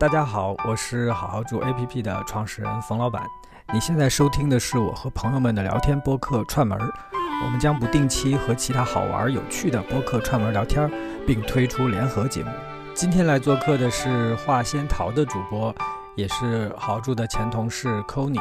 大家好，我是好好住 APP 的创始人冯老板。你现在收听的是我和朋友们的聊天播客串门儿。我们将不定期和其他好玩有趣的播客串门聊天，并推出联合节目。今天来做客的是画仙桃的主播，也是好住的前同事 c o n y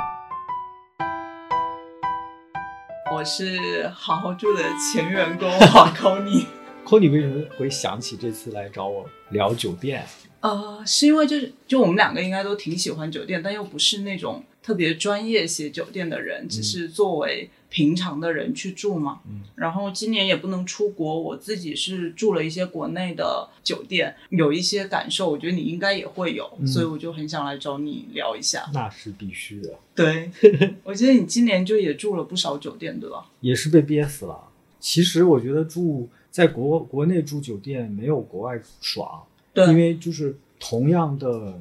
我是好好住的前员工黄 c o n y c o n y 为什么会想起这次来找我聊酒店？呃，是因为就是就我们两个应该都挺喜欢酒店，但又不是那种特别专业写酒店的人，只是作为平常的人去住嘛。嗯。然后今年也不能出国，我自己是住了一些国内的酒店，有一些感受，我觉得你应该也会有，所以我就很想来找你聊一下。那是必须的。对，我觉得你今年就也住了不少酒店，对吧？也是被憋死了。其实我觉得住在国国内住酒店没有国外爽。因为就是同样的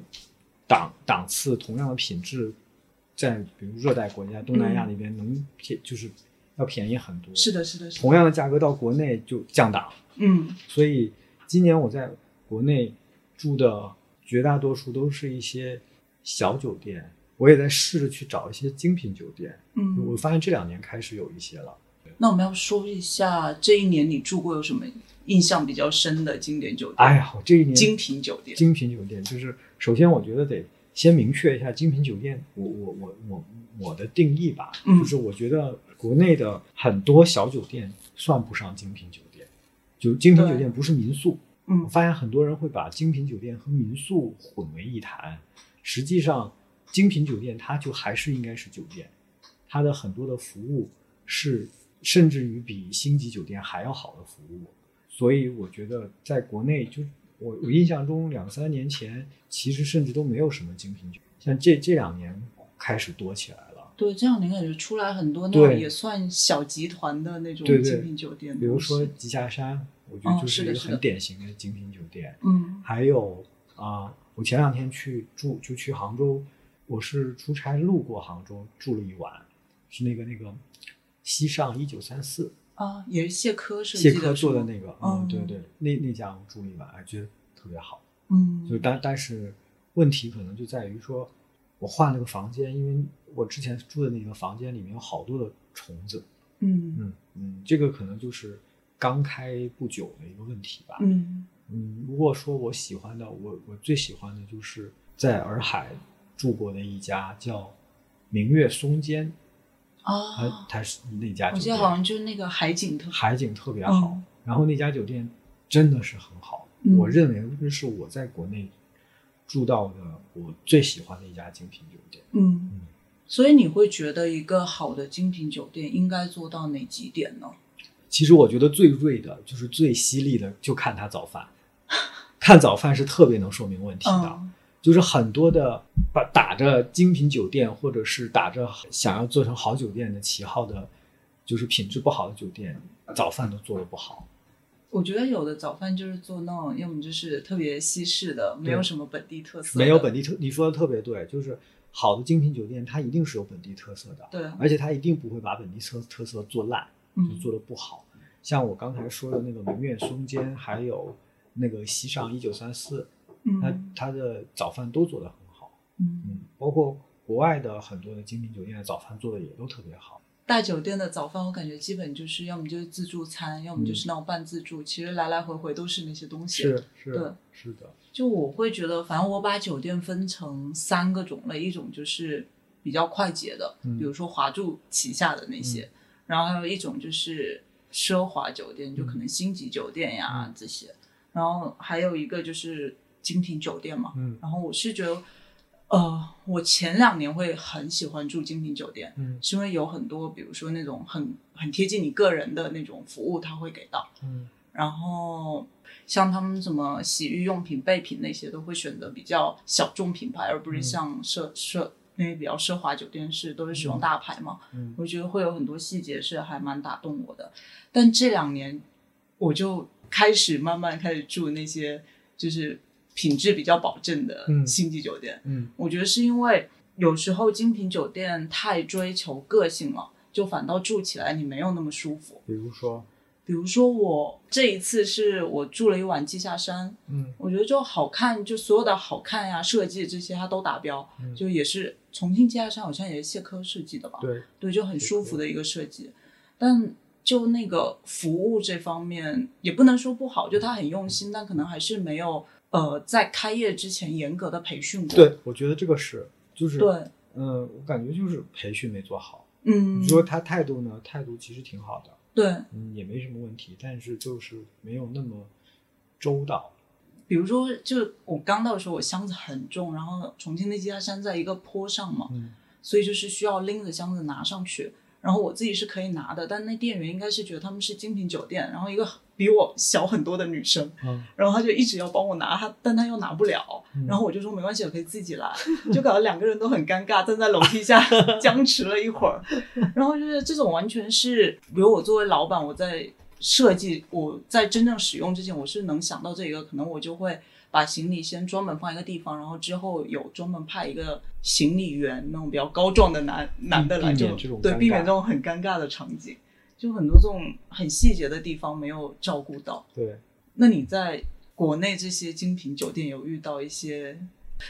档档次，同样的品质，在比如热带国家、东南亚那边能便就是要便宜很多。是的，是的，同样的价格到国内就降档。嗯，所以今年我在国内住的绝大多数都是一些小酒店，我也在试着去找一些精品酒店。嗯，我发现这两年开始有一些了。那我们要说一下这一年你住过有什么？印象比较深的经典酒店。哎呀，我这一年精品酒店，精品酒店就是首先我觉得得先明确一下精品酒店，我我我我我的定义吧，就是我觉得国内的很多小酒店算不上精品酒店，就精品酒店不是民宿。嗯，我发现很多人会把精品酒店和民宿混为一谈，实际上精品酒店它就还是应该是酒店，它的很多的服务是甚至于比星级酒店还要好的服务。所以我觉得，在国内，就我我印象中，两三年前其实甚至都没有什么精品酒，像这这两年开始多起来了。对，这两年感觉出来很多那种也算小集团的那种精品酒店，比如说吉霞山，我觉得就是一个很典型的精品酒店。嗯，还有啊，我前两天去住，就去杭州，我是出差路过杭州住了一晚，是那个那个西上一九三四。啊，也是谢科是谢科做的那个，嗯，对对，那那家我住了一晚，还觉得特别好，嗯，就但但是问题可能就在于说，我换了个房间，因为我之前住的那个房间里面有好多的虫子，嗯嗯嗯，这个可能就是刚开不久的一个问题吧，嗯嗯，如果说我喜欢的，我我最喜欢的就是在洱海住过的一家叫明月松间。啊，它是那家酒店，我记得好像就是那个海景特海景特别好，然后那家酒店真的是很好，我认为那是我在国内住到的我最喜欢的一家精品酒店。嗯，所以你会觉得一个好的精品酒店应该做到哪几点呢？其实我觉得最锐的就是最犀利的，就看他早饭，看早饭是特别能说明问题的。就是很多的把打着精品酒店，或者是打着想要做成好酒店的旗号的，就是品质不好的酒店，早饭都做的不好。我觉得有的早饭就是做那种，要么就是特别西式的，没有什么本地特色。没有本地特，你说的特别对，就是好的精品酒店，它一定是有本地特色的。对，而且它一定不会把本地特特色做烂，就做的不好。像我刚才说的那个明月松间，还有那个西上一九三四。那他的早饭都做得很好，嗯嗯，包括国外的很多的精品酒店的早饭做的也都特别好。大酒店的早饭我感觉基本就是要么就是自助餐，要么就是那种半自助，其实来来回回都是那些东西。是是，对，是的。就我会觉得，反正我把酒店分成三个种类，一种就是比较快捷的，比如说华住旗下的那些，然后还有一种就是奢华酒店，就可能星级酒店呀这些，然后还有一个就是。精品酒店嘛，嗯，然后我是觉得，呃，我前两年会很喜欢住精品酒店，嗯，是因为有很多，比如说那种很很贴近你个人的那种服务，他会给到，嗯，然后像他们什么洗浴用品、备品那些，都会选择比较小众品牌，而不是像奢奢那些比较奢华酒店是都是使用大牌嘛，嗯，我觉得会有很多细节是还蛮打动我的，但这两年我就开始慢慢开始住那些就是。品质比较保证的星级酒店，嗯，我觉得是因为有时候精品酒店太追求个性了，就反倒住起来你没有那么舒服。比如说，比如说我这一次是我住了一晚季下山，嗯我觉得就好看，就所有的好看呀、设计这些它都达标，嗯就也是重庆季下山好像也是谢科设计的吧？对，对，就很舒服的一个设计。但就那个服务这方面，也不能说不好，就他很用心，但可能还是没有呃在开业之前严格的培训过。对，我觉得这个是就是对，嗯，我感觉就是培训没做好。嗯，你说他态度呢？态度其实挺好的，对，嗯，也没什么问题，但是就是没有那么周到。比如说，就我刚到的时候，我箱子很重，然后重庆那家山在一个坡上嘛，嗯所以就是需要拎着箱子拿上去。然后我自己是可以拿的，但那店员应该是觉得他们是精品酒店，然后一个比我小很多的女生，嗯然后她就一直要帮我拿，她但她又拿不了，嗯然后我就说没关系，我可以自己来，就搞得两个人都很尴尬，站在楼梯下 僵持了一会儿。然后就是这种完全是，比如我作为老板，我在设计，我在真正使用之前，我是能想到这个，可能我就会把行李先专门放一个地方，然后之后有专门派一个行李员，那种比较高壮的男男的来，就对避免这种很尴尬的场景。就很多这种很细节的地方没有照顾到。对，那你在国内这些精品酒店有遇到一些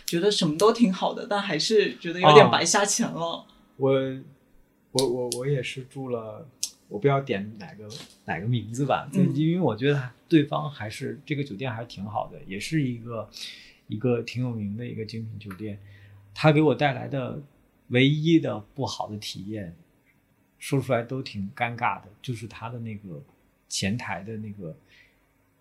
觉得什么都挺好的，但还是觉得有点啊白瞎钱了？我我我我也是住了，我不要点哪个哪个名字吧，因为我觉得对方还是这个酒店还是挺好的，也是一个一个挺有名的一个精品酒店。它给我带来的唯一的不好的体验，说出来都挺尴尬的，就是他的那个前台的那个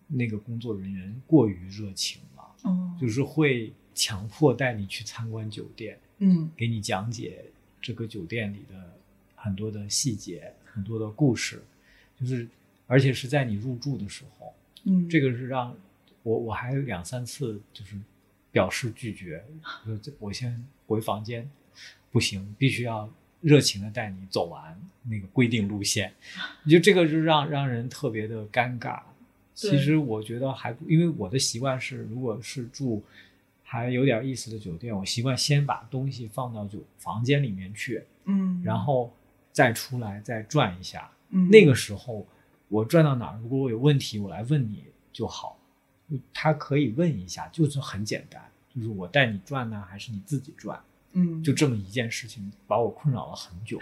那个工作人员过于热情了，哦，就是会强迫带你去参观酒店。嗯给你讲解这个酒店里的很多的细节、很多的故事，就是而且是在你入住的时候，嗯，这个是让我我还有两三次就是表示拒绝，我先回房间，不行，必须要热情的带你走完那个规定路线，你就这个就让让人特别的尴尬。其实我觉得还不，因为我的习惯是，如果是住还有点意思的酒店，我习惯先把东西放到酒房间里面去，嗯，然后再出来再转一下。嗯那个时候我转到哪儿，如果我有问题，我来问你就好。他可以问一下，就是很简单，就是我带你转呢，还是你自己转？嗯就这么一件事情，把我困扰了很久，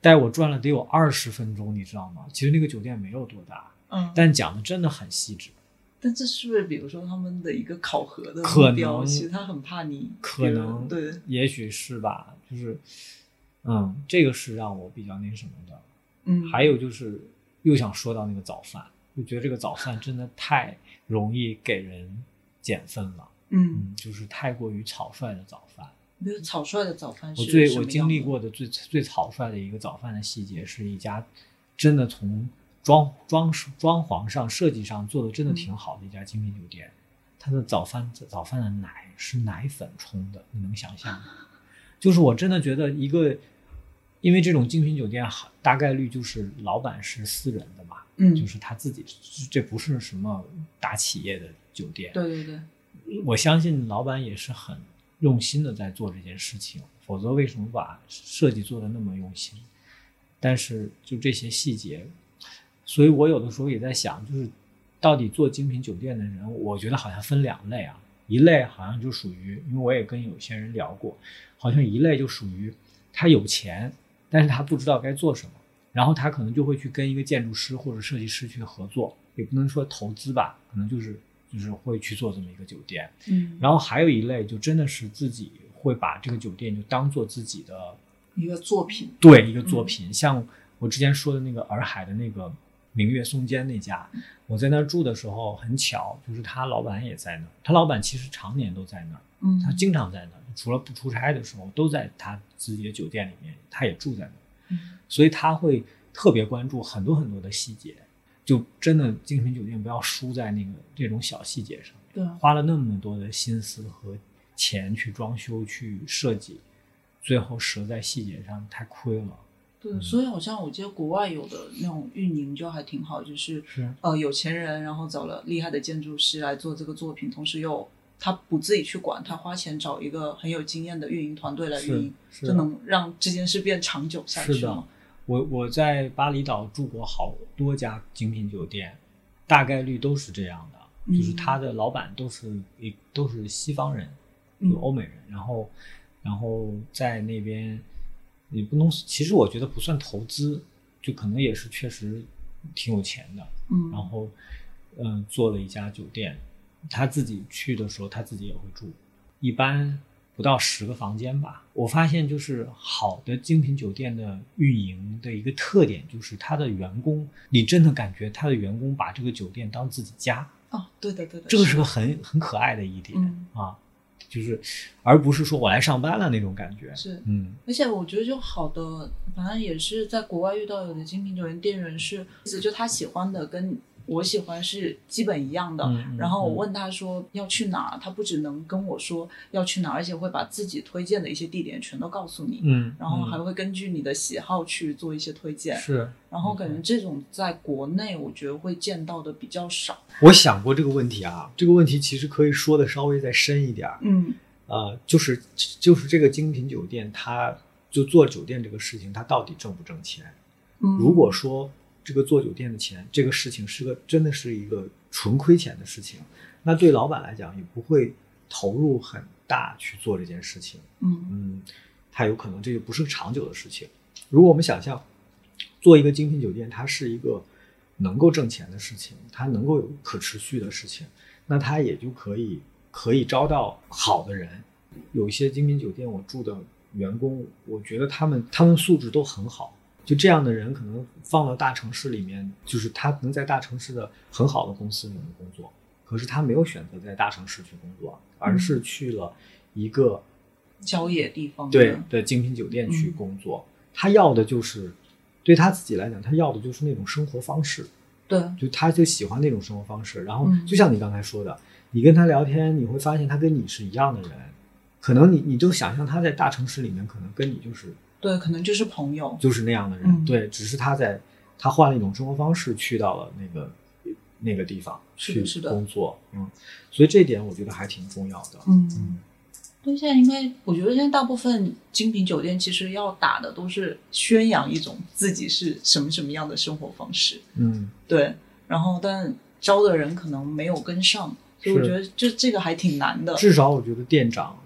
带我转了得有二十分钟，你知道吗？其实那个酒店没有多大，嗯，但讲的真的很细致。但这是不是比如说他们的一个考核的可目标？能其实他很怕你可能对，也许是吧，就是，嗯，这个是让我比较那什么的。嗯，还有就是，又想说到那个早饭，就觉得这个早饭真的太容易给人减分了，嗯，嗯，就是太过于草率的早饭。比如草率的早饭是我最我经历过的最最草率的一个早饭的细节，是一家真的从装装饰装潢上设计上做的真的挺好的一家精品酒店，它的早饭早饭的奶是奶粉冲的，你能想象吗？就是我真的觉得一个，因为这种精品酒店大概率就是老板是私人的嘛，嗯，就是他自己，这不是什么大企业的酒店，对对对，我相信老板也是很用心的在做这件事情，否则为什么把设计做的那么用心？但是就这些细节，所以我有的时候也在想，就是到底做精品酒店的人，我觉得好像分两类啊，一类好像就属于，因为我也跟有些人聊过，好像一类就属于他有钱，但是他不知道该做什么，然后他可能就会去跟一个建筑师或者设计师去合作，也不能说投资吧，可能就是就是会去做这么一个酒店。嗯，然后还有一类就真的是自己会把这个酒店就当做自己的一个作品，对一个作品，像我之前说的那个洱海的那个明月松间那家，我在那儿住的时候很巧，就是他老板也在那儿，他老板其实常年都在那儿，嗯，他经常在那儿，除了不出差的时候都在他自己的酒店里面，他也住在那儿，嗯。所以他会特别关注很多很多的细节，就真的精品酒店不要输在那个这种小细节上。对啊，花了那么多的心思和钱去装修、去设计，最后折在细节上，太亏了。对，嗯所以好像我记得国外有的那种运营就还挺好，就是是呃有钱人，然后找了厉害的建筑师来做这个作品，同时又他不自己去管，他花钱找一个很有经验的运营团队来运营，就能让这件事变长久下去嘛。我我在巴厘岛住过好多家精品酒店，大概率都是这样的，就是嗯他的老板都是一都是西方人，嗯。就欧美人，然后然后在那边也不能，其实我觉得不算投资，就可能也是确实挺有钱的，嗯。然后嗯、做了一家酒店，他自己去的时候他自己也会住，一般不到十个房间吧。我发现就是好的精品酒店的运营的一个特点就是他的员工，你真的感觉他的员工把这个酒店当自己家，哦，对的对的，这个是个很很可爱的一点、嗯啊，就是而不是说我来上班了那种感觉。是嗯而且我觉得就好的，反正也是在国外遇到有的精品酒店店员是，就他喜欢的跟我喜欢是基本一样的。然后我嗯问他说要去哪儿，他不只能跟我说要去哪儿，而且会把自己推荐的一些地点全都告诉你。嗯，然后还嗯会根据你的喜好去做一些推荐，是然后感觉这种在国内我觉得会见到的比较少。我想过这个问题啊，这个问题其实可以说的稍微再深一点儿。嗯呃，就是就是这个精品酒店，它就做酒店这个事情，它到底挣不挣钱？嗯，如果说这个做酒店的钱，这个事情是个真的是一个纯亏钱的事情，那对老板来讲也不会投入很大去做这件事情。嗯嗯，它有可能这就不是个长久的事情。如果我们想象做一个精品酒店，它是一个能够挣钱的事情，它能够有可持续的事情，那它也就可以可以招到好的人。有一些精品酒店，我住的员工，我觉得他们他们素质都很好。就这样的人，可能放到大城市里面，就是他能在大城市的很好的公司里面工作，可是他没有选择在大城市去工作，而是去了一个郊野地方对的的精品酒店去嗯。工作，他要的就是对他自己来讲，他要的就是那种生活方式，对。就他就喜欢那种生活方式。然后嗯。就像你刚才说的，你跟他聊天，你会发现他跟你是一样的人，可能你你就想象他在大城市里面，可能跟你就是对，可能就是朋友。就是那样的人，嗯对，只是他在他换了一种生活方式，去到了那个那个地方去是的是的工作，嗯，所以这点我觉得还挺重要的，嗯，对，现在应该，我觉得现在大部分精品酒店其实要打的都是宣扬一种自己是什么什么样的生活方式，嗯，对，然后但招的人可能没有跟上，所以我觉得这这个还挺难的。至少我觉得店长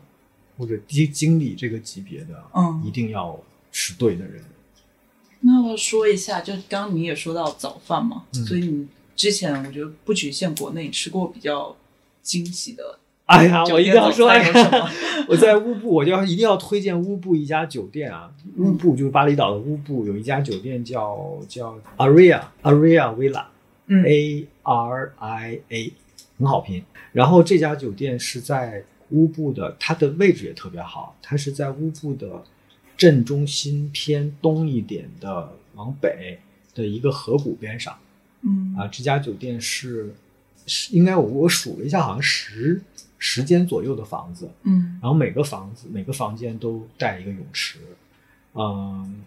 或者经经理这个级别的，嗯一定要是对的人。那我说一下，就刚刚你也说到早饭嘛，嗯所以你之前我觉得不局限国内，吃过比较惊喜的哎呀，我一定要说，哎？我在乌布，我就要一定要推荐乌布一家酒店啊。乌布就是巴厘岛的乌布，有一家酒店叫叫 Aria Aria Villa 嗯 A R I A，很好拼。然后这家酒店是在乌布的，它的位置也特别好，它是在乌布的正中心偏东一点的往北的一个河谷边上。嗯。啊，这家酒店是是应该我我数了一下，好像十十间左右的房子，嗯。然后每个房子每个房间都带一个泳池，嗯，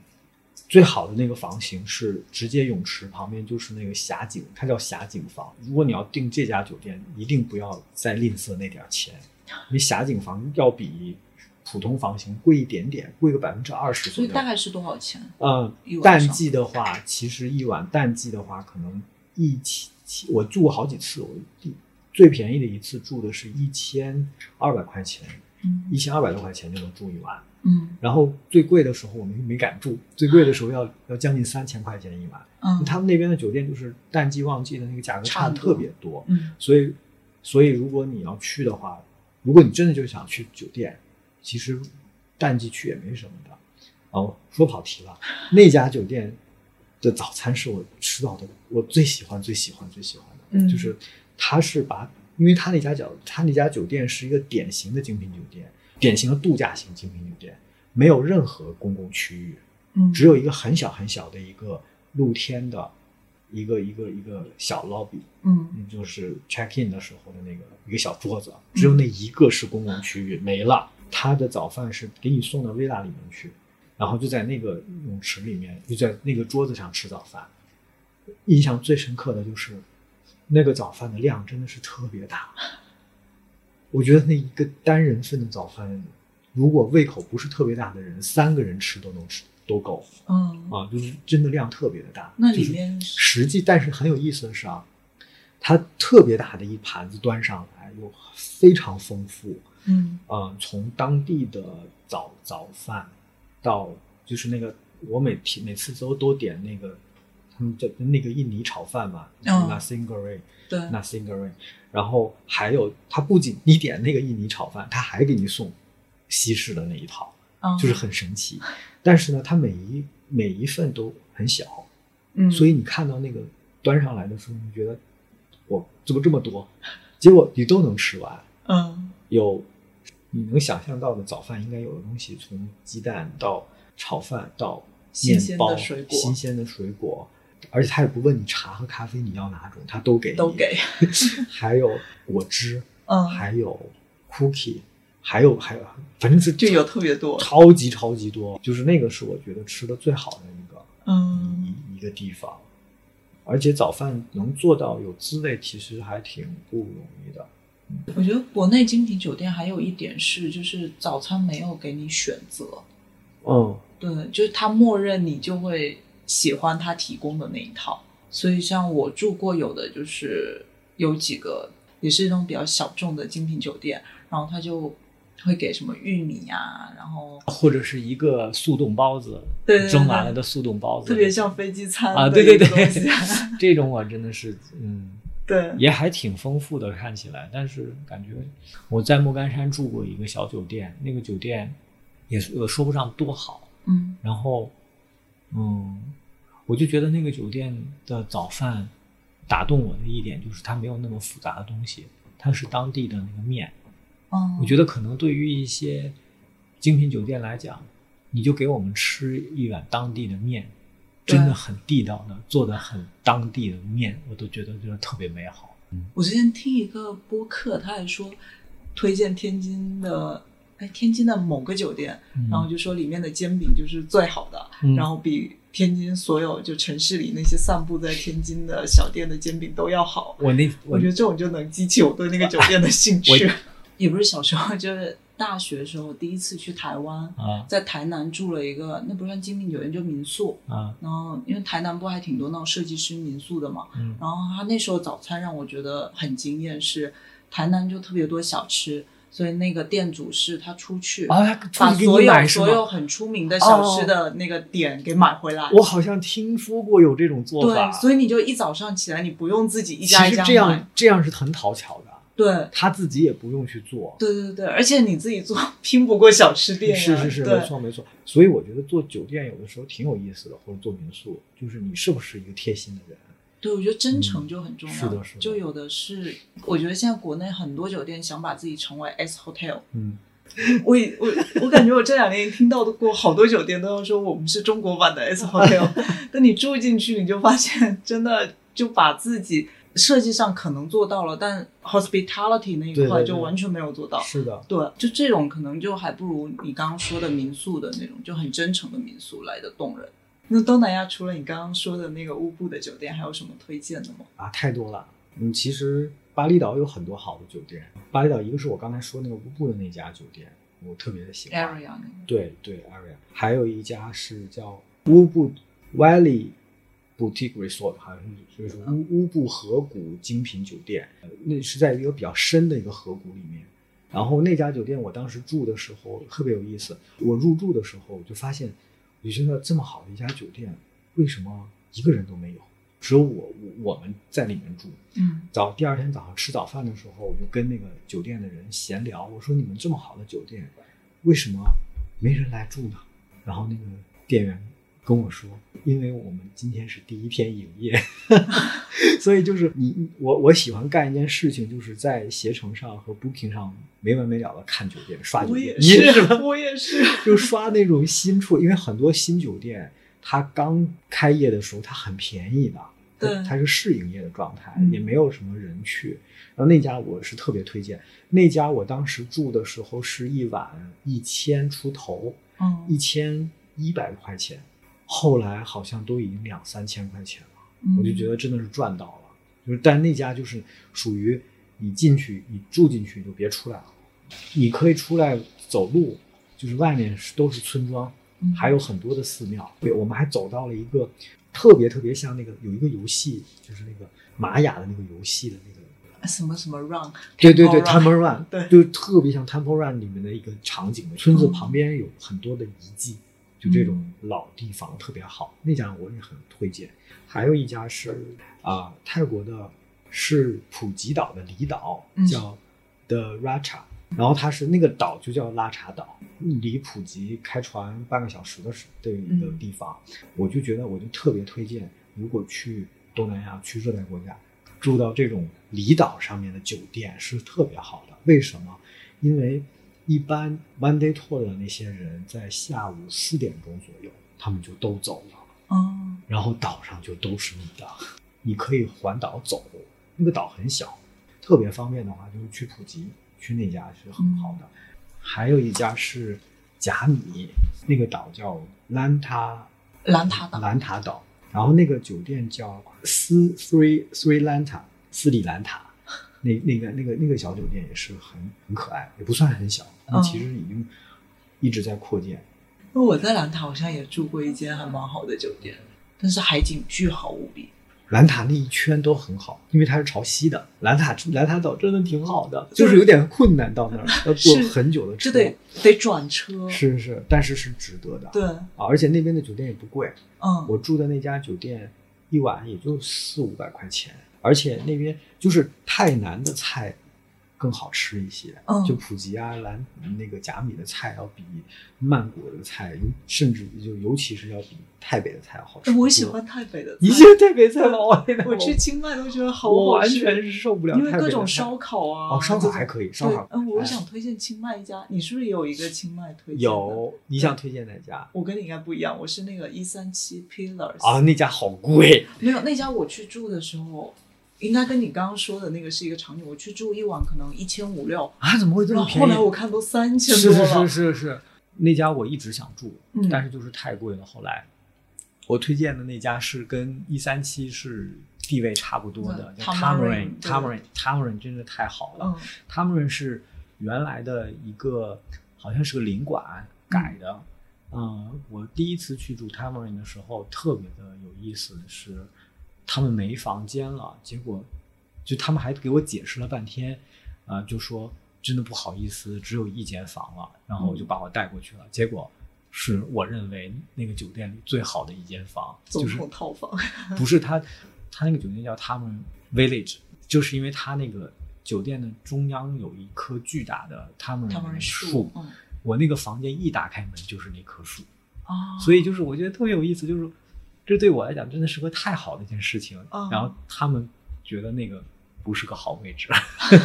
最好的那个房型是直接泳池旁边就是那个峡景，它叫峡景房。如果你要订这家酒店，一定不要再吝啬那点儿钱，因为霞景房要比普通房型贵一点点，贵个百分之二十左右。所以大概是多少钱？嗯淡季的话，其实一晚淡季的话，可能一起起我住过好几次，我第最便宜的一次住的是一千二百块钱，嗯一千二百多块钱就能住一晚。嗯然后最贵的时候我们没敢住，最贵的时候要要将近三千块钱一晚。嗯，他们那边的酒店就是淡季旺季的那个价格差特别多，嗯所以所以如果你要去的话，如果你真的就想去酒店，其实淡季去也没什么的。哦，说跑题了，那家酒店的早餐是我吃到的我最喜欢、最喜欢、最喜欢的，嗯。就是它是把，因为它那家酒它那家酒店是一个典型的精品酒店，典型的度假型精品酒店，没有任何公共区域，嗯，只有一个很小很小的一个露天的一个一个一个小 lobby，嗯嗯，就是 check in 的时候的那个一个小桌子，只有那一个是公共区域，没了。他的早饭是给你送到 villa 里面去，然后就在那个泳池里面，就在那个桌子上吃早饭。印象最深刻的就是那个早饭的量真的是特别大，我觉得那一个单人份的早饭，如果胃口不是特别大的人，三个人吃都能吃都够嗯，啊，就是真的量特别的大。那就是里面实际，但是很有意思的是啊，它特别大的一盘子端上来，又非常丰富。嗯嗯，从当地的早早饭到就是那个，我每天每次都都点那个，他们叫那个印尼炒饭嘛、嗯 n a s i n g r e 对 n a s i n g r e 然后还有他不仅你点那个印尼炒饭，他还给你送西式的那一套，嗯就是很神奇。但是呢，它每一每一份都很小，嗯，所以你看到那个端上来的时候，你觉得我怎么这么多？结果你都能吃完。嗯有你能想象到的早饭应该有的东西，从鸡蛋到炒饭到新鲜的面包、水果新鲜的水果，而且他也不问你茶和咖啡你要哪种，他都给你，都给，还有果汁，嗯，还有 cookie，还有还有，反正是就有特别多。超级超级多，就是那个是我觉得吃的最好的一个嗯。一一个地方，而且早饭能做到有滋味，其实还挺不容易的。我觉得国内精品酒店还有一点是，就是早餐没有给你选择，嗯，对，就是他默认你就会喜欢他提供的那一套。所以像我住过有的就是有几个也是那种比较小众的精品酒店，然后他就会给什么玉米啊，然后或者是一个速冻包子，对对对蒸完了的速冻包子，特别像飞机餐啊，对对对，这种我真的是，嗯，对，也还挺丰富的，看起来。但是感觉我在莫干山住过一个小酒店，那个酒店也是呃说不上多好，嗯然后，嗯，我就觉得那个酒店的早饭打动我的一点就是它没有那么复杂的东西，它是当地的那个面。嗯，我觉得可能对于一些精品酒店来讲，你就给我们吃一碗当地的面，真的很地道的，做的很当地的面，我都觉得就是特别美好。我之前听一个播客，他还说推荐天津的，哎，天津的某个酒店，嗯然后就说里面的煎饼就是最好的，嗯然后比天津所有就城市里那些散布在天津的小店的煎饼都要好。我那我我觉得这种就能激起我对那个酒店的兴趣我。也不是小时候，就是大学的时候第一次去台湾，啊在台南住了一个，那不算精品酒店，就民宿。啊然后因为台南不还挺多那种设计师民宿的嘛，嗯然后他那时候早餐让我觉得很惊艳，是台南就特别多小吃，所以那个店主是他出去啊，他出把去给所有？所有很出名的小吃的那个点给买回来。我好像听说过有这种做法，对，所以你就一早上起来，你不用自己一家一家实这样。这样是很讨巧的，对他自己也不用去做。对对对，而且你自己做 拼不过小吃店呀。是是是，没错没错。所以我觉得做酒店有的时候挺有意思的，或者做民宿，就是你是不是一个贴心的人。对，我觉得真诚就很重要。是的是的就有的是，我觉得现在国内很多酒店想把自己成为 S Hotel，嗯，我也我我感觉我这两年听到过好多酒店都要说我们是中国版的 S Hotel，但你住进去你就发现真的就把自己设计上可能做到了，但 hospitality 那一块就完全没有做到。是的，对，就这种可能就还不如你刚刚说的民宿的那种，就很真诚的民宿来的动人。那东南亚除了你刚刚说的那个乌布的酒店，还有什么推荐的吗？啊，太多了。嗯，其实巴厘岛有很多好的酒店。巴厘岛一个是我刚才说那个乌布的那家酒店，我特别的喜欢。area 那个，对对，area。还有一家是叫乌布 Valley Boutique Resort，好像是就是乌乌布河谷精品酒店，呃那是在一个比较深的一个河谷里面。然后那家酒店我当时住的时候特别有意思，我入住的时候我就发现，我觉得这么好的一家酒店，为什么一个人都没有？只有我我我们在里面住。嗯早第二天早上吃早饭的时候，我就跟那个酒店的人闲聊，我说你们这么好的酒店，为什么没人来住呢？然后那个店员跟我说，因为我们今天是第一天营业，所以就是你你我我喜欢干一件事情，就是在携程上和 Booking 上没完没了的看酒店、刷酒店。你也是是吗？我也是。就刷那种新处，因为很多新酒店它刚开业的时候它很便宜的，它对它是试营业的状态，嗯也没有什么人去。然后那家我是特别推荐，那家我当时住的时候是一晚一千出头，嗯一千一百块钱，后来好像都已经两三千块钱了。嗯我就觉得真的是赚到了。就是，但那家就是属于你进去，你住进去就别出来了。你可以出来走路，就是外面是都是村庄，嗯还有很多的寺庙。对，我们还走到了一个特别特别像那个有一个游戏，就是那个玛雅的那个游戏的那个。什么什么 run，对对对 Temple，Temple Run，Run，对就特别像 Temple Run 里面的一个场景。村子嗯旁边有很多的遗迹，就这种老地方特别好。那家我也很推荐。还有一家是啊、泰国的，是普吉岛的离岛，嗯叫 The Racha，、然后它是那个岛就叫拉茶岛，离普吉开船半个小时的时的一个嗯地方。我就觉得我就特别推荐，如果去东南亚去热带国家，住到这种离岛上面的酒店是特别好的。为什么？因为一般 one day tour 的那些人在下午四点钟左右，他们就都走了，嗯然后岛上就都是你的，你可以环岛走。那个岛很小，特别方便的话，就是去普吉，去那家是很好的。还有一家是贾米，那个岛叫兰塔兰塔岛，兰塔岛，然后那个酒店叫斯 Sri Sri Lanta 斯里兰塔，那那个那个那个小酒店也是很很可爱，也不算很小，但其实已经一直在扩建。因为我在兰塔好像也住过一间还蛮好的酒店，但是海景巨好无比。兰塔那一圈都很好，因为它是朝西的。兰塔兰塔岛真的挺好的，就是有点困难到那儿，要坐很久的车。就得得转车，是是，但是是值得的。对，啊，而且那边的酒店也不贵，嗯，我住的那家酒店一晚也就四五百块钱，而且那边就是泰南的菜更好吃一些。嗯就普吉啊、兰那个甲米的菜要比曼谷的菜，尤甚至就尤其是要比台北的菜要好吃。哎我喜。欢台北的菜，你喜欢台北菜吗？我天哪 我去清迈都觉得好我好吃，完全是受不了因为各种烧烤啊，哦，烧烤还可以，烧烤。对，嗯，我哎想推荐清迈一家，你是不是也有一个清迈推荐？，有，你想推荐哪家？我跟你应该不一样，我是那个一三七 Pillars 啊，那家好贵。没有那家我去住的时候，应该跟你刚刚说的那个是一个场景，我去住一晚可能一千五六，啊，怎么会这么便宜？后来我看都三千是多了，是是是是，那家我一直想住，嗯但是就是太贵了。后来我推荐的那家是跟一三七是地位差不多的，嗯叫 Tamarind，Tamarind 对 Tamarind Tamarind 真的太好了。嗯 Tamarind 是原来的一个好像是个领馆改的。嗯，我第一次去住 Tamarind 的时候，特别的有意思的是，他们没房间了，结果就他们还给我解释了半天，啊、就说真的不好意思，只有一间房了，然后就把我带过去了，结果是我认为那个酒店里最好的一间房，总就是统套房，不是他，他那个酒店叫他们 Village，就是因为他那个酒店的中央有一棵巨大的他们树，嗯。我那个房间一打开门就是那棵树，啊，所以就是我觉得特别有意思，就是这对我来讲真的是个太好的一件事情。嗯然后他们觉得那个不是个好位置，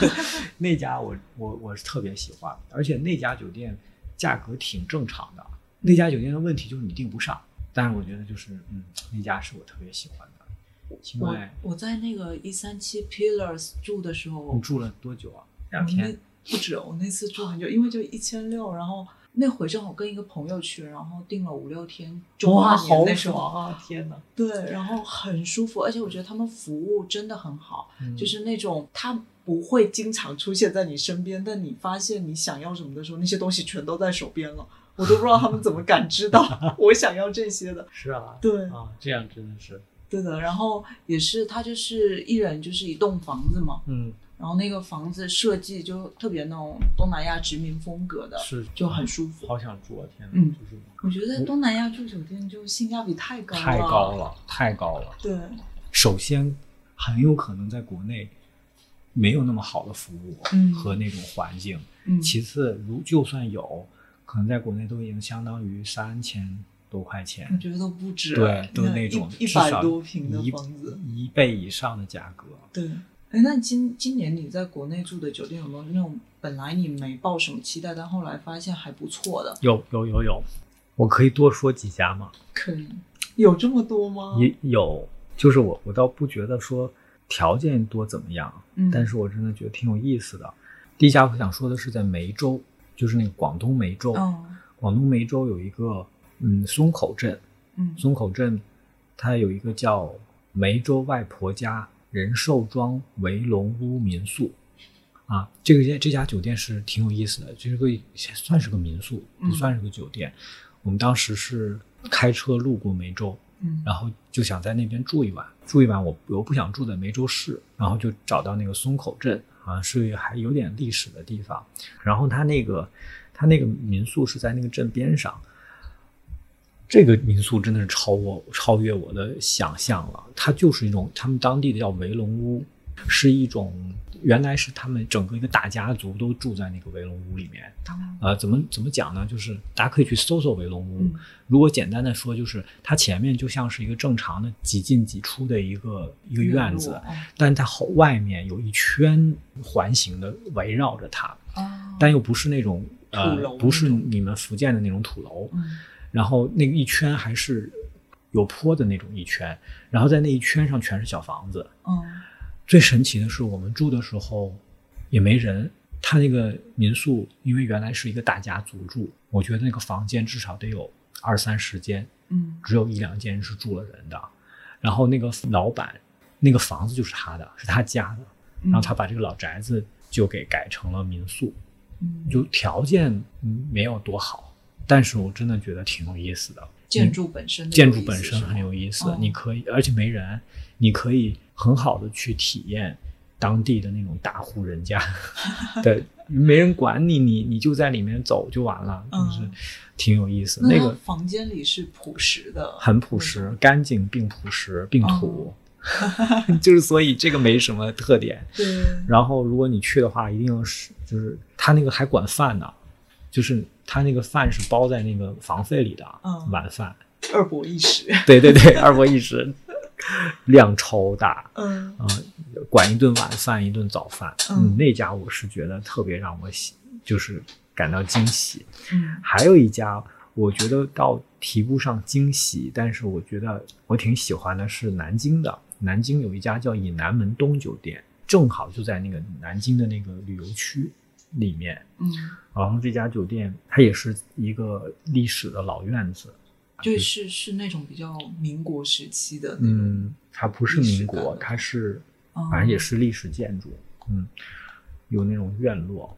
那家我我我是特别喜欢，而且那家酒店价格挺正常的。那家酒店的问题就是你订不上，但是我觉得就是嗯，那家是我特别喜欢的。清我，我在那个一三七 Pillars 住的时候你，住了多久啊？两天。不止，我那次住很久，因为就一千六，然后那回正好跟一个朋友去，然后订了五六天，中哇，好那时候，爽啊！天哪，对，然后很舒服，而且我觉得他们服务真的很好，嗯就是那种他不会经常出现在你身边，但你发现你想要什么的时候，那些东西全都在手边了，我都不知道他们怎么 感知到我想要这些的。是啊，对啊，这样真的是，对的，然后也是他就是一人就是一栋房子嘛，嗯，然后那个房子设计就特别那种东南亚殖民风格的，是就很舒服。好想住啊！天哪，嗯就是我觉得东南亚住酒店就性价比太高了，太高。了，太高了。对，首先，很有可能在国内没有那么好的服务嗯和那种环境。嗯，其次，如就算有，可能在国内都已经相当于三千多块钱我，觉得都不止，对，都那种一一百多平的房子，一倍以上的价格。对。哎，那今今年你在国内住的酒店有没有那种本来你没抱什么期待，但后来发现还不错的？有有有有，我可以多说几家吗？可以，有这么多吗？也有，就是我我倒不觉得说条件多怎么样，嗯，但是我真的觉得挺有意思的。第一家我想说的是在梅州，就是那个广东梅州。嗯广东梅州有一个嗯松口镇，嗯松口镇它有一个叫梅州外婆家仁寿庄围龙屋民宿。啊，这个这家酒店是挺有意思的，这是个算是个民宿，嗯不算是个酒店。我们当时是开车路过梅州，嗯然后就想在那边住一晚，住一晚我我不想住在梅州市，然后就找到那个松口镇啊，是还有点历史的地方。然后他那个他那个民宿是在那个镇边上，这个民宿真的是超我超越我的想象了。它就是一种他们当地的叫围龙屋，是一种原来是他们整个一个大家族都住在那个围龙屋里面。呃，怎么怎么讲呢？就是大家可以去搜搜围龙屋。嗯如果简单的说，就是它前面就像是一个正常的几进几出的一个一个院子，哦但是它后外面有一圈环形的围绕着它，哦但又不是那种呃土楼，不是你们福建的那种土楼，嗯然后那个一圈还是有坡的那种一圈，然后在那一圈上全是小房子。嗯最神奇的是，我们住的时候也没人。他那个民宿，因为原来是一个大家族住，我觉得那个房间至少得有二三十间，嗯只有一两间是住了人的。然后那个老板，那个房子就是他的，是他家的。然后他把这个老宅子就给改成了民宿，嗯就条件嗯没有多好，但是我真的觉得挺有意思的。建筑本身建筑本身很有意思，哦。你可以，而且没人，你可以很好的去体验当地的那种大户人家，对，没人管你，你你就在里面走就完了，嗯。就是挺有意思。那个房间里是朴实的，很朴实，干净并朴实并土，就是所以这个没什么特点。对，然后如果你去的话，一定是就是他那个还管饭呢，就是他那个饭是包在那个房费里的，嗯晚饭。二博一食，对对对，二博一食，量超大嗯啊、管一顿晚饭，一顿早饭。嗯那家我是觉得特别让我喜，就是感到惊喜。嗯还有一家，我觉得倒提不上惊喜，但是我觉得我挺喜欢的是南京的。南京有一家叫以南门东酒店，正好就在那个南京的那个旅游区里面。嗯，然后这家酒店它也是一个历史的老院子，就是是那种比较民国时期的那种，嗯，它不是民国，它是嗯反正也是历史建筑，嗯，有那种院落。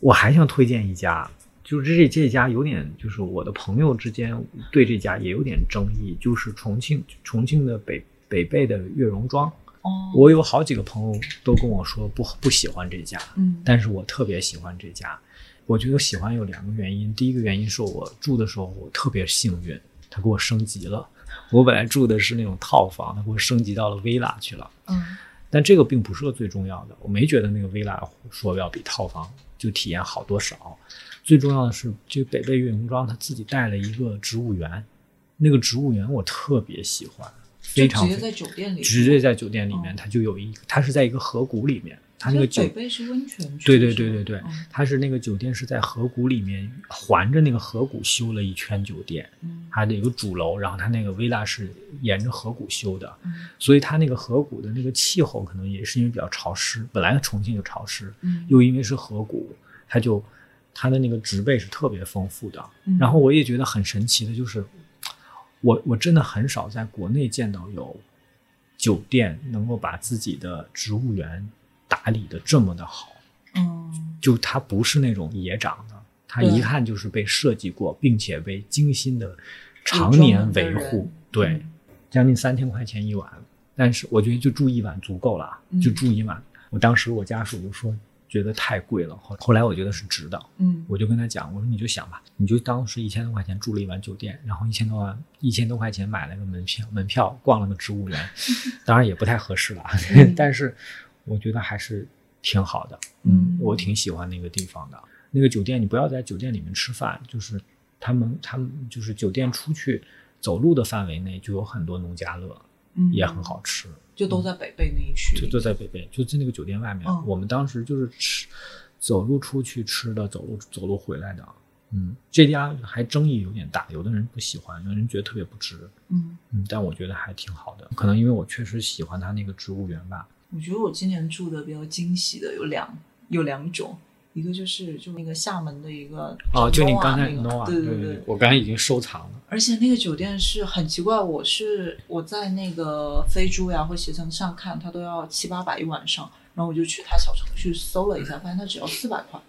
我还想推荐一家，就是这这家有点，就是我的朋友之间对这家也有点争议，就是重庆重庆的北北碚的悦榕庄。哦，我有好几个朋友都跟我说不不喜欢这家，嗯但是我特别喜欢这家。我觉得喜欢有两个原因，第一个原因是我住的时候我特别幸运，他给我升级了。我本来住的是那种套房，他给我升级到了 villa 去了。嗯但这个并不是个最重要的，我没觉得那个 villa 说要比套房就体验好多少。最重要的是，这个北碚岳云庄他自己带了一个植物园，那个植物园我特别喜欢，非常就直接在酒店里，直接在酒店里面，哦它就有一个，它是在一个河谷里面，它那个酒所以北碚是温泉区，对对对对对嗯，它是那个酒店是在河谷里面环着那个河谷修了一圈酒店，嗯它的一个主楼，然后它那个 villa 是沿着河谷修的，嗯所以它那个河谷的那个气候可能也是因为比较潮湿，本来重庆就潮湿，嗯又因为是河谷，它就它的那个植被是特别丰富的。嗯然后我也觉得很神奇的就是，我我真的很少在国内见到有酒店能够把自己的植物园打理的这么的好。嗯就它不是那种野长的，它一看就是被设计过，并且被精心的常年维护。对，嗯将近三千块钱一晚，但是我觉得就住一晚足够了，嗯就住一晚。我当时我家属就说觉得太贵了，后后来我觉得是值的，嗯我就跟他讲，我说你就想吧，你就当时一千多块钱住了一晚酒店，然后一千多万一千多块钱买了个门票，门票逛了个植物园，当然也不太合适了，嗯 但是我觉得还是挺好的，嗯我挺喜欢那个地方的。那个酒店你不要在酒店里面吃饭，就是他们他们就是酒店出去走路的范围内就有很多农家乐，嗯也很好吃。就都在北碚那一区里，就都在北碚，就在那个酒店外面。嗯我们当时就是吃，走路出去吃的，走路走路回来的。嗯，这家还争议有点大，有的人不喜欢，有的人觉得特别不值。嗯，嗯，但我觉得还挺好的，可能因为我确实喜欢它那个植物园吧。我觉得我今年住的比较惊喜的有两有两种，一个就是就那个厦门的一个哦，就你刚才那个对对对，我刚才已经收藏了。而且那个酒店是很奇怪，我是我在那个飞猪呀或携程上看，它都要七八百一晚上，然后我就去它小程序搜了一下，发现它只要四百块，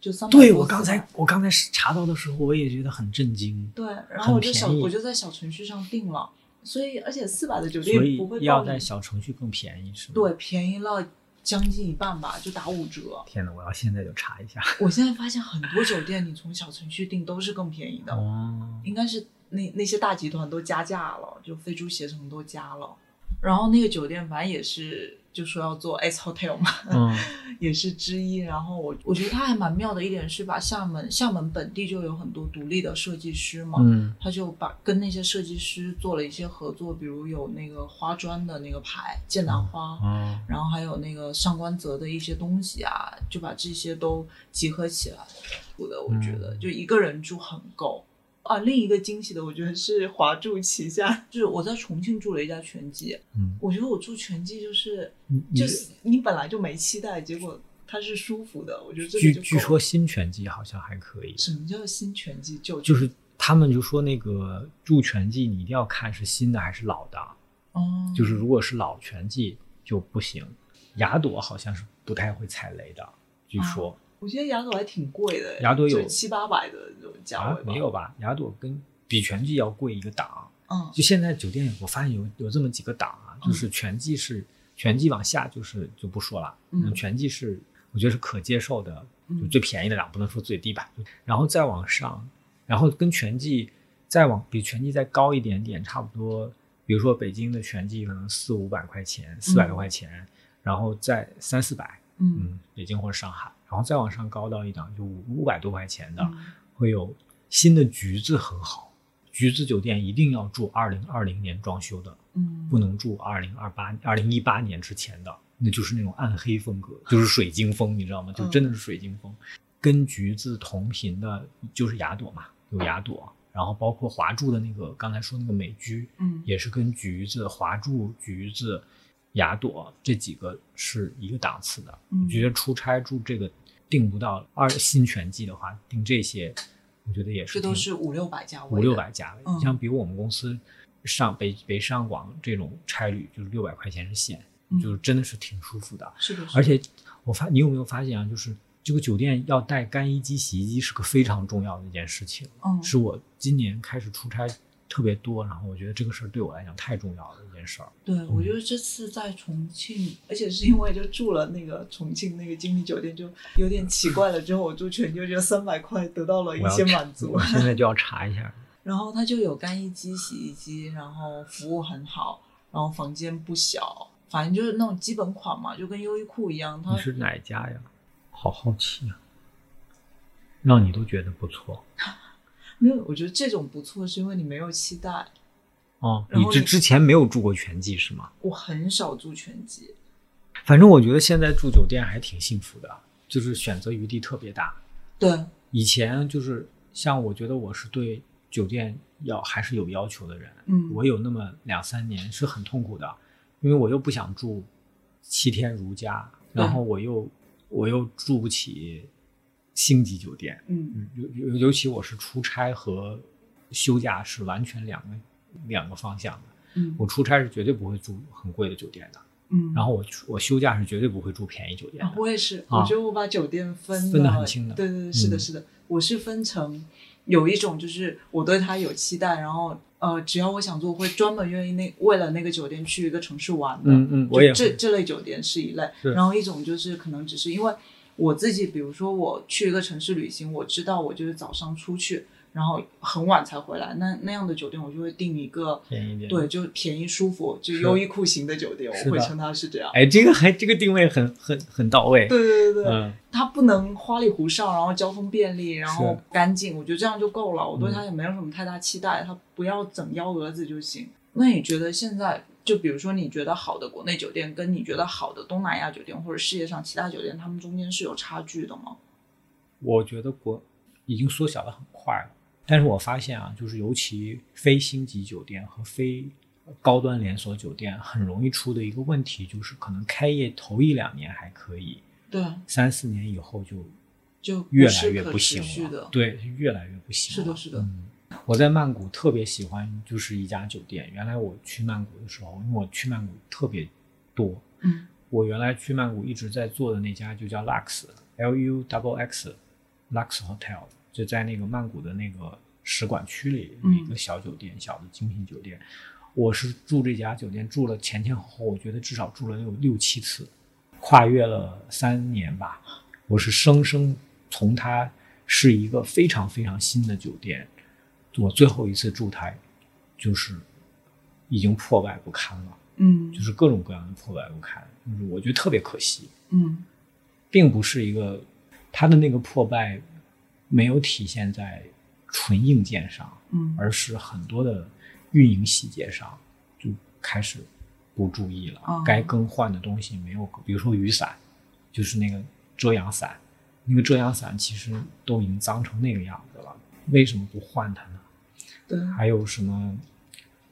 就三百对我刚才我刚才查到的时候，我也觉得很震惊。对，然后我就小我就在小程序上订了，所以而且四百的酒店不会要在小程序更便宜是吗？，对便宜了将近一半吧，就打五折。天哪，我要现在就查一下。我现在发现很多酒店你从小程序订都是更便宜的，哦，应该是那那些大集团都加价了，就飞猪携程都加了。然后那个酒店反正也是就说要做 S Hotel 嘛，嗯 也是之一。然后我我觉得它还蛮妙的一点是把厦门厦门本地就有很多独立的设计师嘛，嗯他就把跟那些设计师做了一些合作，比如有那个花砖的那个牌剑兰花，哦，然后还有那个上官泽的一些东西啊，就把这些都集合起来。我的我觉得就一个人住很够。啊，另一个惊喜的，我觉得是华住旗下，就是我在重庆住了一家拳击，嗯，我觉得我住拳击就是就是你本来就没期待，结果它是舒服的，我觉得这据据说新拳击好像还可以，什么叫新拳击？就就是他们就说那个住拳击你一定要看是新的还是老的，哦，就是如果是老拳击就不行。雅朵好像是不太会踩雷的，据说、我觉得雅朵还挺贵的，雅朵有七八百的这种价啊位吧，没有吧？雅朵跟比全季要贵一个档。嗯就现在酒店我发现有有这么几个档啊，就是全季是全季往下就是就不说了，嗯全季是我觉得是可接受的，嗯就最便宜的档，不能说最低吧，然后再往上，然后跟全季再往比全季再高一点点，差不多，比如说北京的全季可能四五百块钱，四百多块钱，然后再三四百，嗯嗯，北京或者上海，然后再往上高到一档就五五百多块钱的，嗯会有新的橘子很好，橘子酒店一定要住二零二零年装修的，嗯不能住二零二八、二零一八年之前的，那就是那种暗黑风格，就是水晶风，你知道吗？就真的是水晶风。跟橘子同频的就是雅朵嘛，有雅朵，然后包括华住的那个刚才说那个美居，嗯也是跟橘子、华住、橘子、雅朵这几个是一个档次的。嗯我觉得出差住这个订不到二新全季的话，订这些，我觉得也是这都是五六百价位，五六，百价位。嗯像比如我们公司上北北上广这种差旅，就是六百块钱是线，嗯就是真的是挺舒服的。是的，是的而且我发，你有没有发现啊？就是这个酒店要带干衣机、洗衣机是个非常重要的一件事情，嗯是我今年开始出差特别多，然后我觉得这个事儿对我来讲太重要了一件事儿。对，嗯我觉得这次在重庆，而且是因为就住了那个重庆那个精品酒店，就有点奇怪了。之后我住全就觉得三百块得到了一些满足我，现在就要查一下。然后它就有干衣机、洗衣机，然后服务很好，然后房间不小，反正就是那种基本款嘛，就跟优衣库一样。它你是哪家呀？好好奇啊，让你都觉得不错 没有，我觉得这种不错，是因为你没有期待。哦。你之前没有住过全季是吗？我很少住全季，反正我觉得现在住酒店还挺幸福的，就是选择余地特别大。对，以前就是像我觉得我是对酒店要还是有要求的人，嗯我有那么两三年是很痛苦的，因为我又不想住七天如家，然后我又我又住不起星级酒店，嗯嗯尤尤尤其我是出差和休假是完全两个两个方向的。嗯我出差是绝对不会住很贵的酒店的，嗯，然后我我休假是绝对不会住便宜酒店啊的。我也是，啊我觉得我把酒店分分得很清的对对对，是的，嗯是的，我是分成有一种就是我对它有期待，然后呃，只要我想做，我会专门愿意那为了那个酒店去一个城市玩的。嗯嗯，我也这这类酒店是一类，然后一种就是可能只是因为我自己，比如说我去一个城市旅行，我知道我就是早上出去，然后很晚才回来，那那样的酒店我就会订一个。便宜点。对，就便宜舒服，就是优衣库型的酒店，我会称它是这样。哎，这个还这个定位很很很到位。对对对对，嗯，它不能花里胡哨，然后交通便利，然后干净，我觉得这样就够了。我对嗯它也没有什么太大期待，它不要整幺蛾子就行。那你觉得现在，就比如说你觉得好的国内酒店，跟你觉得好的东南亚酒店或者世界上其他酒店，他们中间是有差距的吗？我觉得国已经缩小的很快了，但是我发现啊，就是尤其非星级酒店和非高端连锁酒店，很容易出的一个问题就是，可能开业头一两年还可以，对，三四年以后就就越来越不行了。对，越来越不行了。是的是的嗯，我在曼谷特别喜欢就是一家酒店。原来我去曼谷的时候，因为我去曼谷特别多，嗯我原来去曼谷一直在做的那家就叫 Lux，L U double X，Lux Hotel，就在那个曼谷的那个使馆区里有一个小酒店，小的精品酒店。我是住这家酒店住了前前后后，我觉得至少住了有六七次，跨越了三年吧。我是生生从它是一个非常非常新的酒店，我最后一次住台，就是已经破败不堪了，嗯就是各种各样的破败不堪，就是我觉得特别可惜。嗯并不是一个它的那个破败没有体现在纯硬件上，嗯而是很多的运营细节上就开始不注意了。哦该更换的东西没有，比如说雨伞，就是那个遮阳伞，那个遮阳伞其实都已经脏成那个样子了，为什么不换它呢？对，还有什么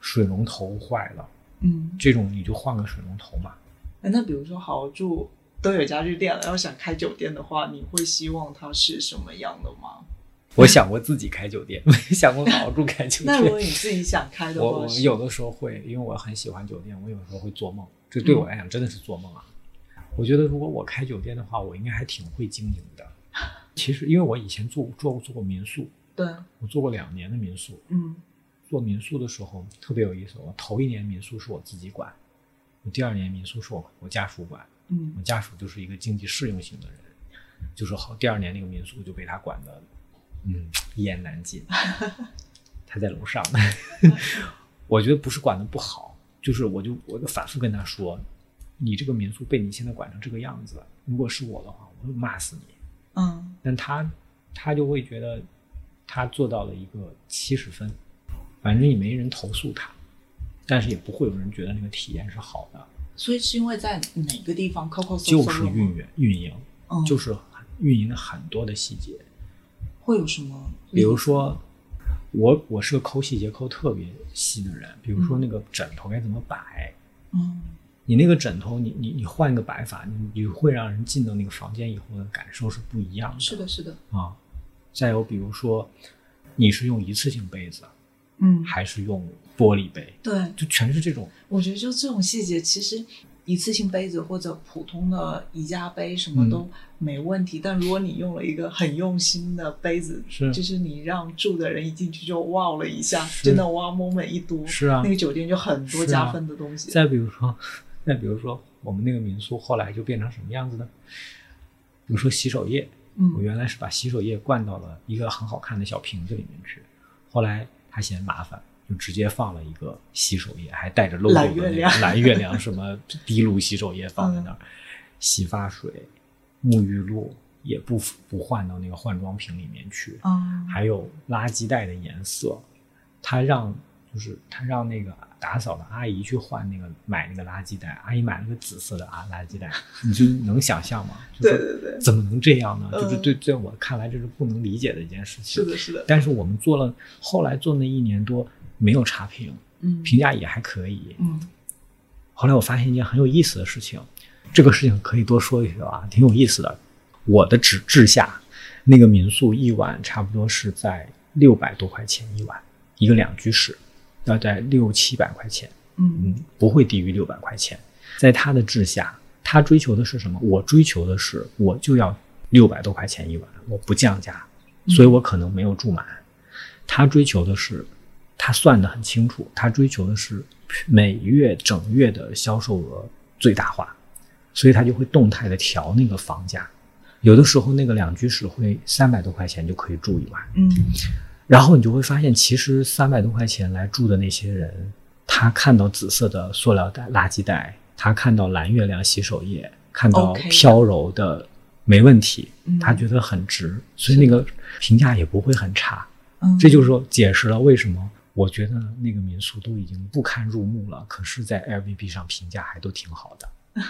水龙头坏了，嗯。这种你就换个水龙头嘛。哎，那比如说好住都有家具店了，要想开酒店的话，你会希望它是什么样的吗？我想过自己开酒店，没想过好好住开酒店。那如果你自己想开的话，我我有的时候会，因为我很喜欢酒店，我有时候会做梦，这对我来讲真的是做梦啊。我觉得如果我开酒店的话，我应该还挺会经营的。其实，因为我以前做做过做过民宿，对，我做过两年的民宿。嗯做民宿的时候特别有意思，我头一年民宿是我自己管，我第二年民宿是我我家属管，嗯我家属就是一个经济适用型的人，就是好第二年那个民宿就被他管的，嗯，一言难尽。他在楼上，我觉得不是管的不好，就是我就我就反复跟他说，你这个民宿被你现在管成这个样子，如果是我的话，我会骂死你。嗯但他他就会觉得他做到了一个七十分，反正也没人投诉他，但是也不会有人觉得那个体验是好的，所以是因为在哪个地方 Coco 就是运营运营，嗯，就是运营了很多的细节，会有什么？比如说。我我是个抠细节抠特别细的人，比如说那个枕头该怎么摆，嗯。你那个枕头你你你换一个摆法，你你会让人进到那个房间以后的感受是不一样的。是的，是的，啊，再有比如说，你是用一次性杯子嗯，还是用玻璃杯，对，就全是这种。我觉得就这种细节，其实一次性杯子或者普通的宜家杯什么都没问题，但如果你用了一个很用心的杯子，是就是你让住的人一进去就哇了一下，真的哇 moment 一多，是啊那个酒店就很多加分的东西。再比如说，再比如说，我们那个民宿后来就变成什么样子呢？比如说洗手液，我嗯原来是把洗手液灌到了一个很好看的小瓶子里面去，后来他嫌麻烦，就直接放了一个洗手液，还带着 logo 的那个蓝月亮蓝月亮什么滴露洗手液放在那儿，洗发水、沐浴露也不不换到那个换装瓶里面去，嗯还有垃圾袋的颜色，他让就是他让那个打扫的阿姨去换那个买那个垃圾袋，阿姨买了个紫色的啊垃圾袋，你就能想象吗？就是对对对，怎么能这样呢？嗯就是对在我看来这是不能理解的一件事情。是的，是的，但是我们做了，后来做那一年多没有差评，嗯评价也还可以。嗯后来我发现一件很有意思的事情，这个事情可以多说一说啊，挺有意思的。我的指治下，那个民宿一晚差不多是在六百多块钱一晚，一个两居室，要在六七百块钱，嗯嗯，不会低于六百块钱。在他的治下，他追求的是什么？我追求的是，我就要六百多块钱一晚，我不降价，所以我可能没有住满。他追求的是，他算得很清楚，他追求的是每月整月的销售额最大化，所以他就会动态的调那个房价。有的时候那个两居室会三百多块钱就可以住一晚，嗯然后你就会发现，其实三百多块钱来住的那些人，他看到紫色的塑料袋、垃圾袋，他看到蓝月亮洗手液，看到飘柔的没问题嗯，他觉得很值，所以那个评价也不会很差。嗯，这就是说解释了为什么我觉得那个民宿都已经不堪入目了，可是，在 Airbnb 上评价还都挺好的。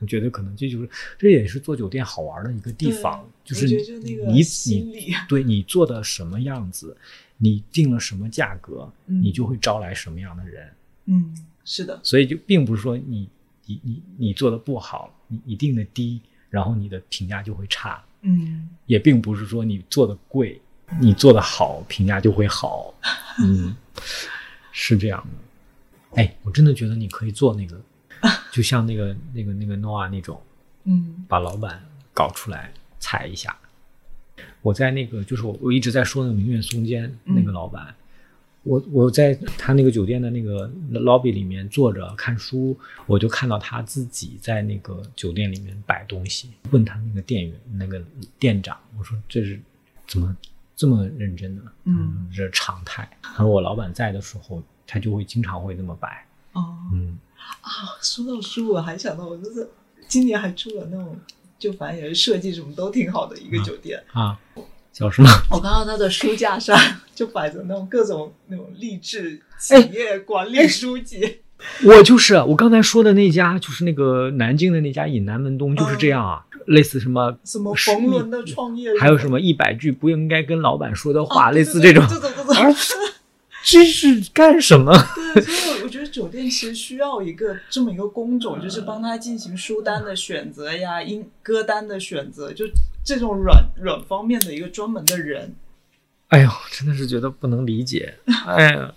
我觉得可能这就是这也是做酒店好玩的一个地方，就是你你对你做的什么样子，你定了什么价格，嗯你就会招来什么样的人。嗯是的，所以就并不是说你你你你做的不好，你你定的低，然后你的评价就会差，嗯也并不是说你做的贵，你做的好，评价就会好。嗯，是这样的。哎，我真的觉得你可以做那个，就像那个那个那个 Noah 那种，嗯。把老板搞出来踩一下，我在那个就是我我一直在说那个明月松间那个老板，我我在他那个酒店的那个 lobby 里面坐着看书，我就看到他自己在那个酒店里面摆东西，问他那个店员那个店长，我说这是怎么这么认真呢？嗯，这是常态。他说我老板在的时候，他就会经常会这么摆。哦。嗯，啊，说到书，我还想到，我就是今年还出了那种，就反正也是设计什么都挺好的一个酒店。啊，叫什么？我看到他的书架上就摆着那种各种那种励志企业管理书籍。我就是我刚才说的那家，就是那个南京的那家尹南门东，就是这样啊，类似什么什么冯仑的创业，还有什么一百句不应该跟老板说的话，啊类似这种。这种这种。啊这是干什么？对，所以我觉得酒店其实需要一个这么一个工种，就是帮他进行书单的选择呀、音歌单的选择，就这种软软方面的一个专门的人。哎呦，真的是觉得不能理解。哎呀，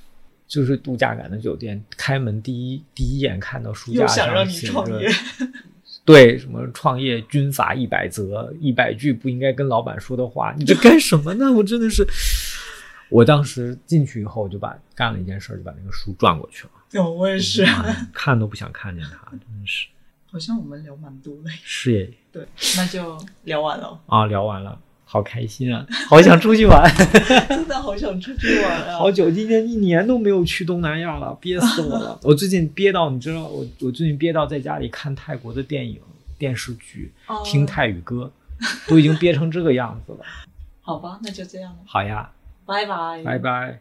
就是度假感的酒店，开门第一第一眼看到书架又想让你上写着创业，对什么创业军阀一百则，一百句不应该跟老板说的话，你这干什么呢？我真的是，我当时进去以后，我就把干了一件事，就把那个书转过去了，对我也是，看都不想看见它，真的是好像我们聊蛮多的。是耶 对，那就聊完了，啊，聊完了，好开心啊，好想出去玩。真的好想出去玩啊！好久，今年一年都没有去东南亚了，憋死我了。我最近憋到，你知道，我我最近憋到在家里看泰国的电影、电视剧，哦听泰语歌，都已经憋成这个样子了。好吧，那就这样了，好呀，拜拜，拜拜。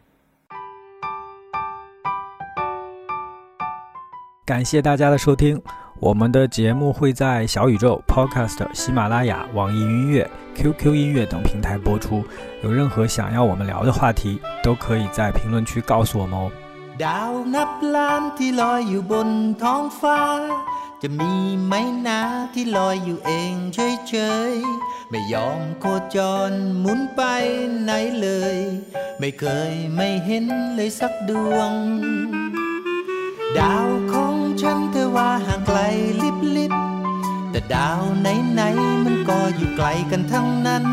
感谢大家的收听，我们的节目会在小宇宙、Podcast、喜马拉雅、网易云音乐、QQ 音乐等平台播出。有任何想要我们聊的话题，都可以在评论区告诉我们哦。 ดาวนับล้านที่ลอยอยู่บนท้องฟ้า จะมีไหมนะที่ลอยอยู่เองเฉยๆ ไม่ยอมโคจรหมุนไปไหนเลย ไม่เคยไม่เห็นเลยสักดวง ดาวของฉันเธอว่าห่างไกลลิบลิบๆแต่ดาวไหนๆมันก็อยู่ไกลกันทั้งนั้น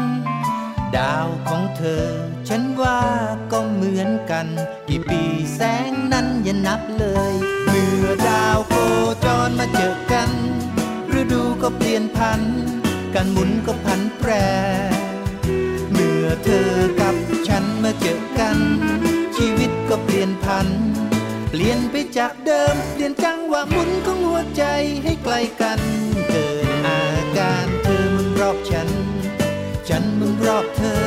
ดาวของเธอ ฉันว่าก็เหมือนกัน กี่ปีแสงนั้นอย่านับเลย เมื่อดาวโคจรมาเจอกัน ฤดูก็เปลี่ยนพัน การหมุนก็พันแปร เมื่อเธอกับฉันมาเจอกัน ชีวิตก็เปลี่ยนพัน เปลี่ยนไปจากเดิม เปลี่ยนจังหวะหมุนของหัวใจให้ไกลกัน เกิดอาการเธอมุนรอบฉัน รอบเธอ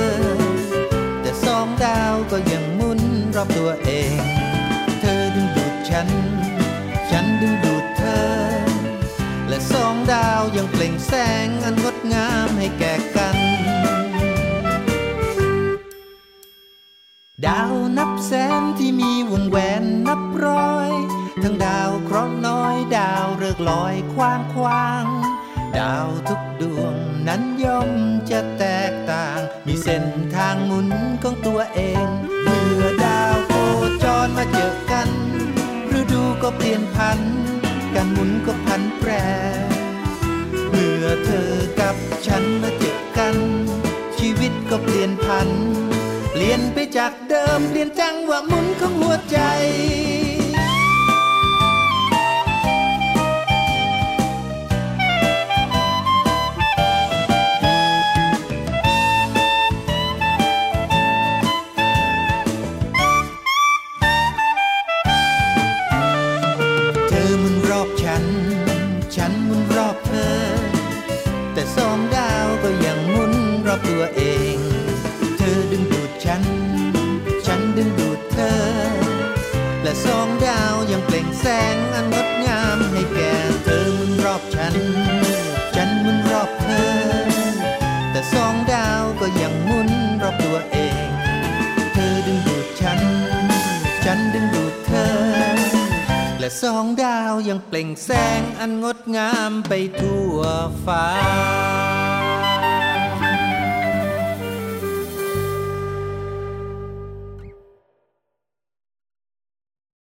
แต่สองดาวก็ยังมุนรอบตัวเอง เธอดึงดูดฉัน ฉันดึงดูดเธอ และสองดาวยังเปล่งแสงอันงดงามให้แก่กัน ดาวนับแสนที่มีวงแหวนนับร้อย ทั้งดาวเคราะห์น้อยดาวเริกลอยคว้างคว้างดาวทุกดวงนั้นย่อมจะ เส้นทางหมุนของตัวเองเมื่อดาวโคจรมาเจอกันฤดูก็เปลี่ยนพัน การหมุนก็พันแปร เมื่อเธอกับฉันมาเจอกัน ชีวิตก็เปลี่ยนพัน เปลี่ยนไปจากเดิมเปลี่ยนจังหวะหมุนของหัวใจ สองดาวยังเปล่งแสงอันงดงามให้แก่เธอหมุนรอบฉัน ฉันหมุนรอบเธอ แต่สองดาวก็ยังหมุนรอบตัวเอง เธอดึงดูดฉัน ฉันดึงดูดเธอ และสองดาวยังเปล่งแสงอันงดงามไปทั่วฟ้า